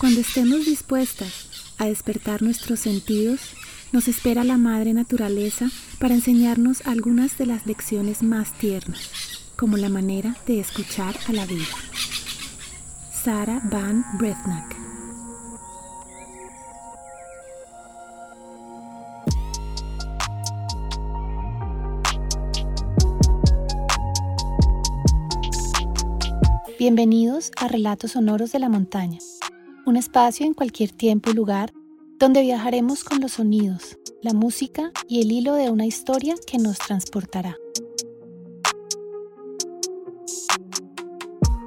Cuando estemos dispuestas a despertar nuestros sentidos, nos espera la Madre Naturaleza para enseñarnos algunas de las lecciones más tiernas, como la manera de escuchar a la vida. Sarah Van Brethnack Bienvenidos a Relatos Sonoros de la Montaña, un espacio en cualquier tiempo y lugar donde viajaremos con los sonidos, la música y el hilo de una historia que nos transportará.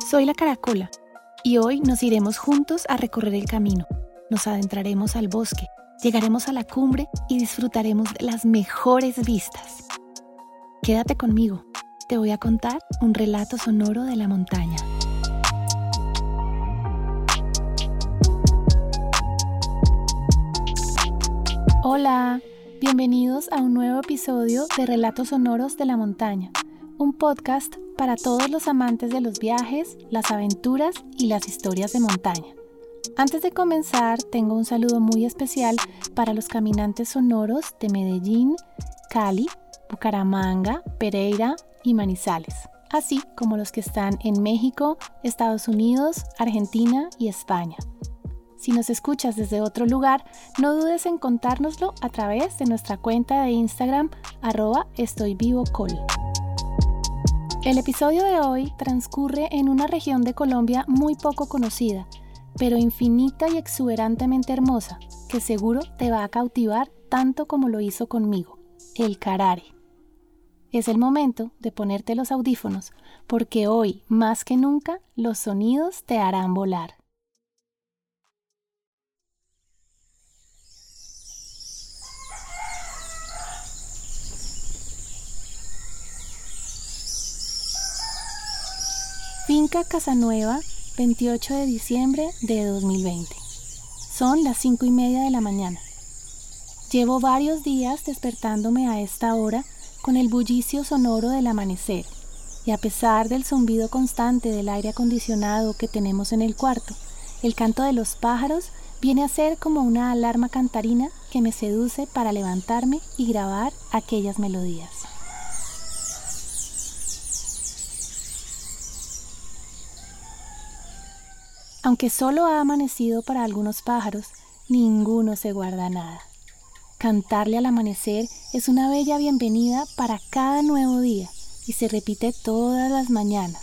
Soy la Caracola y hoy nos iremos juntos a recorrer el camino. Nos adentraremos al bosque, llegaremos a la cumbre y disfrutaremos de las mejores vistas. Quédate conmigo, te voy a contar un relato sonoro de la montaña. Hola, bienvenidos a un nuevo episodio de Relatos Sonoros de la Montaña, un podcast para todos los amantes de los viajes, las aventuras y las historias de montaña. Antes de comenzar, tengo un saludo muy especial para los caminantes sonoros de Medellín, Cali, Bucaramanga, Pereira y Manizales, así como los que están en México, Estados Unidos, Argentina y España. Si nos escuchas desde otro lugar, no dudes en contárnoslo a través de nuestra cuenta de Instagram arroba estoyvivocol. El episodio de hoy transcurre en una región de Colombia muy poco conocida, pero infinita y exuberantemente hermosa, que seguro te va a cautivar tanto como lo hizo conmigo, el Carare. Es el momento de ponerte los audífonos, porque hoy, más que nunca, los sonidos te harán volar. Finca Casanueva, 28 de diciembre de 2020. Son las 5 y media de la mañana. Llevo varios días despertándome a esta hora con el bullicio sonoro del amanecer, y a pesar del zumbido constante del aire acondicionado que tenemos en el cuarto, el canto de los pájaros viene a ser como una alarma cantarina que me seduce para levantarme y grabar aquellas melodías. Aunque solo ha amanecido para algunos pájaros, ninguno se guarda nada. Cantarle al amanecer es una bella bienvenida para cada nuevo día y se repite todas las mañanas.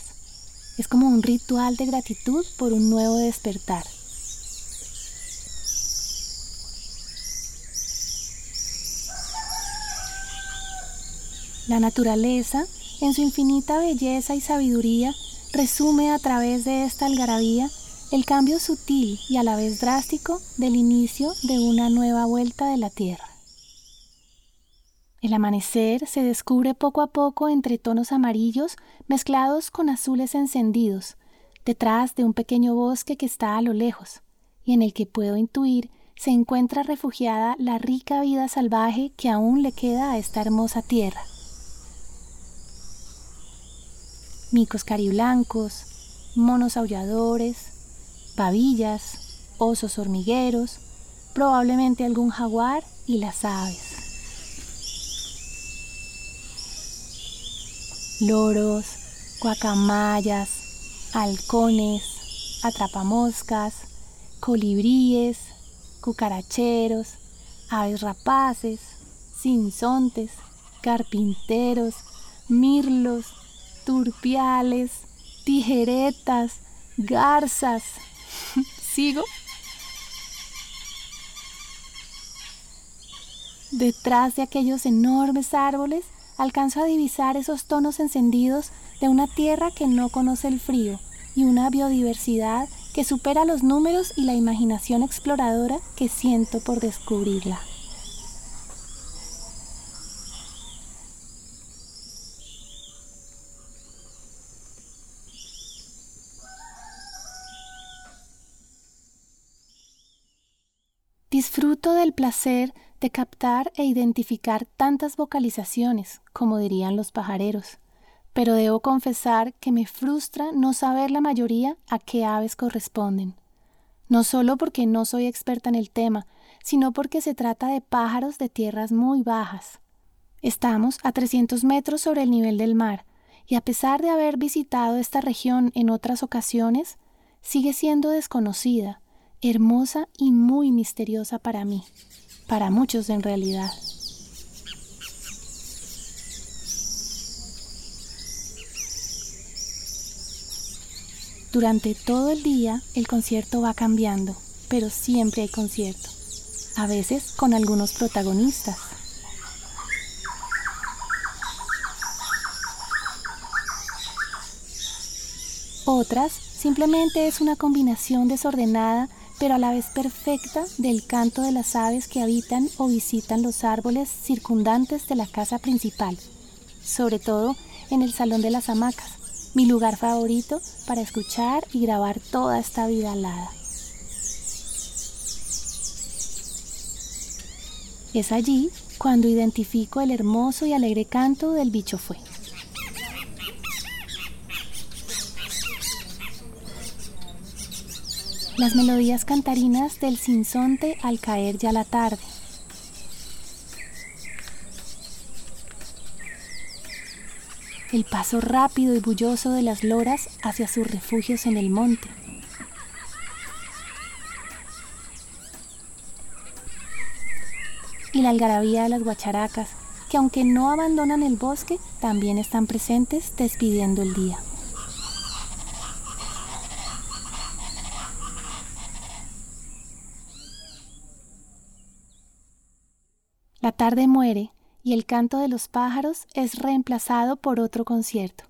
Es como un ritual de gratitud por un nuevo despertar. La naturaleza, en su infinita belleza y sabiduría, resume a través de esta algarabía el cambio sutil y a la vez drástico del inicio de una nueva vuelta de la Tierra. El amanecer se descubre poco a poco entre tonos amarillos mezclados con azules encendidos, detrás de un pequeño bosque que está a lo lejos, y en el que puedo intuir se encuentra refugiada la rica vida salvaje que aún le queda a esta hermosa tierra. Micos cariblancos, monos aulladores, pavillas, osos hormigueros, probablemente algún jaguar y las aves. Loros, guacamayas, halcones, atrapamoscas, colibríes, cucaracheros, aves rapaces, sinsontes, carpinteros, mirlos, turpiales, tijeretas, garzas, ¿Sigo? Detrás de aquellos enormes árboles alcanzo a divisar esos tonos encendidos de una tierra que no conoce el frío y una biodiversidad que supera los números y la imaginación exploradora que siento por descubrirla. Disfruto del placer de captar e identificar tantas vocalizaciones, como dirían los pajareros, pero debo confesar que me frustra no saber la mayoría a qué aves corresponden. no solo porque no soy experta en el tema, sino porque se trata de pájaros de tierras muy bajas. Estamos a 300 metros sobre el nivel del mar, y a pesar de haber visitado esta región en otras ocasiones, sigue siendo desconocida, hermosa y muy misteriosa para mí, para muchos en realidad. Durante todo el día el concierto va cambiando, pero siempre hay concierto, a veces con algunos protagonistas. Otras simplemente es una combinación desordenada pero a la vez perfecta del canto de las aves que habitan o visitan los árboles circundantes de la casa principal, sobre todo en el Salón de las Hamacas, mi lugar favorito para escuchar y grabar toda esta vida alada. Es allí cuando identifico el hermoso y alegre canto del bicho fue. Las melodías cantarinas del sinsonte al caer ya la tarde el paso rápido y bulloso de las loras hacia sus refugios en el monte. Y la algarabía de las guacharacas, que aunque no abandonan el bosque, también están presentes despidiendo el día. La tarde muere y el canto de los pájaros es reemplazado por otro concierto,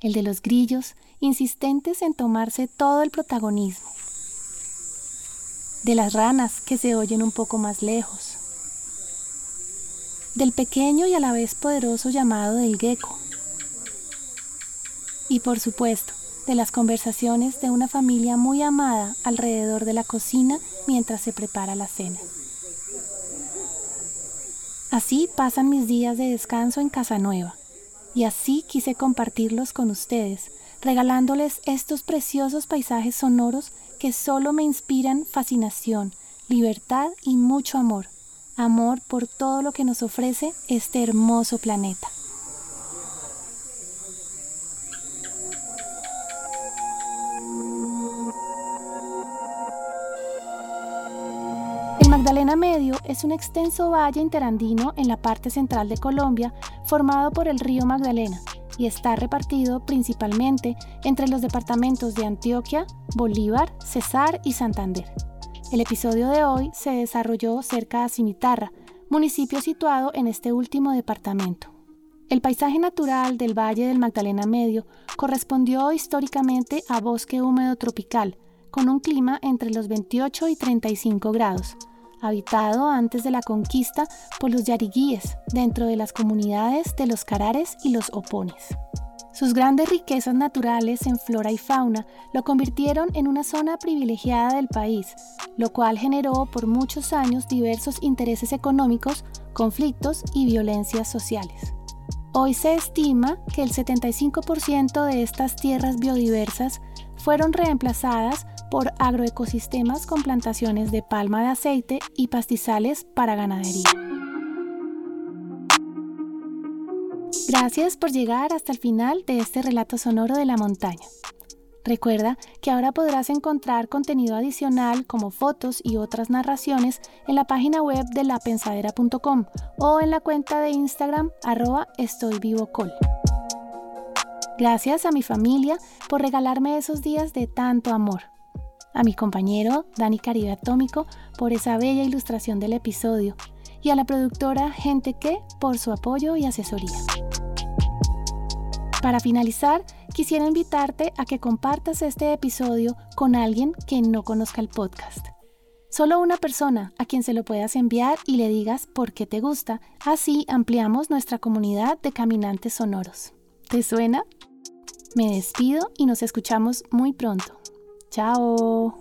el de los grillos, insistentes en tomarse todo el protagonismo, de las ranas que se oyen un poco más lejos, del pequeño y a la vez poderoso llamado del gecko, y por supuesto, de las conversaciones de una familia muy amada alrededor de la cocina mientras se prepara la cena. Así pasan mis días de descanso en Casa Nueva, y así quise compartirlos con ustedes, regalándoles estos preciosos paisajes sonoros que solo me inspiran fascinación, libertad y mucho amor, amor por todo lo que nos ofrece este hermoso planeta. Magdalena Medio es un extenso valle interandino en la parte central de Colombia formado por el río Magdalena y está repartido principalmente entre los departamentos de Antioquia, Bolívar, Cesar y Santander. El episodio de hoy se desarrolló cerca de Cimitarra, municipio situado en este último departamento. El paisaje natural del Valle del Magdalena Medio correspondió históricamente a bosque húmedo tropical, con un clima entre los 28 y 35 grados, habitado antes de la conquista por los yariguíes dentro de las comunidades de los carares y los opones. Sus grandes riquezas naturales en flora y fauna lo convirtieron en una zona privilegiada del país, lo cual generó por muchos años diversos intereses económicos, conflictos y violencias sociales. Hoy se estima que el 75% de estas tierras biodiversas fueron reemplazadas por agroecosistemas con plantaciones de palma de aceite y pastizales para ganadería. Gracias por llegar hasta el final de este relato sonoro de la montaña. Recuerda que ahora podrás encontrar contenido adicional como fotos y otras narraciones en la página web de lapensadera.com o en la cuenta de Instagram arroba estoyvivocol. Gracias a mi familia por regalarme esos días de tanto amor a mi compañero Dani Caribe Atómico por esa bella ilustración del episodio y a la productora Gente Que por su apoyo y asesoría. Para finalizar, quisiera invitarte a que compartas este episodio con alguien que no conozca el podcast. Solo una persona a quien se lo puedas enviar y le digas por qué te gusta. Así ampliamos nuestra comunidad de caminantes sonoros. ¿Te suena? Me despido y nos escuchamos muy pronto. Ciao.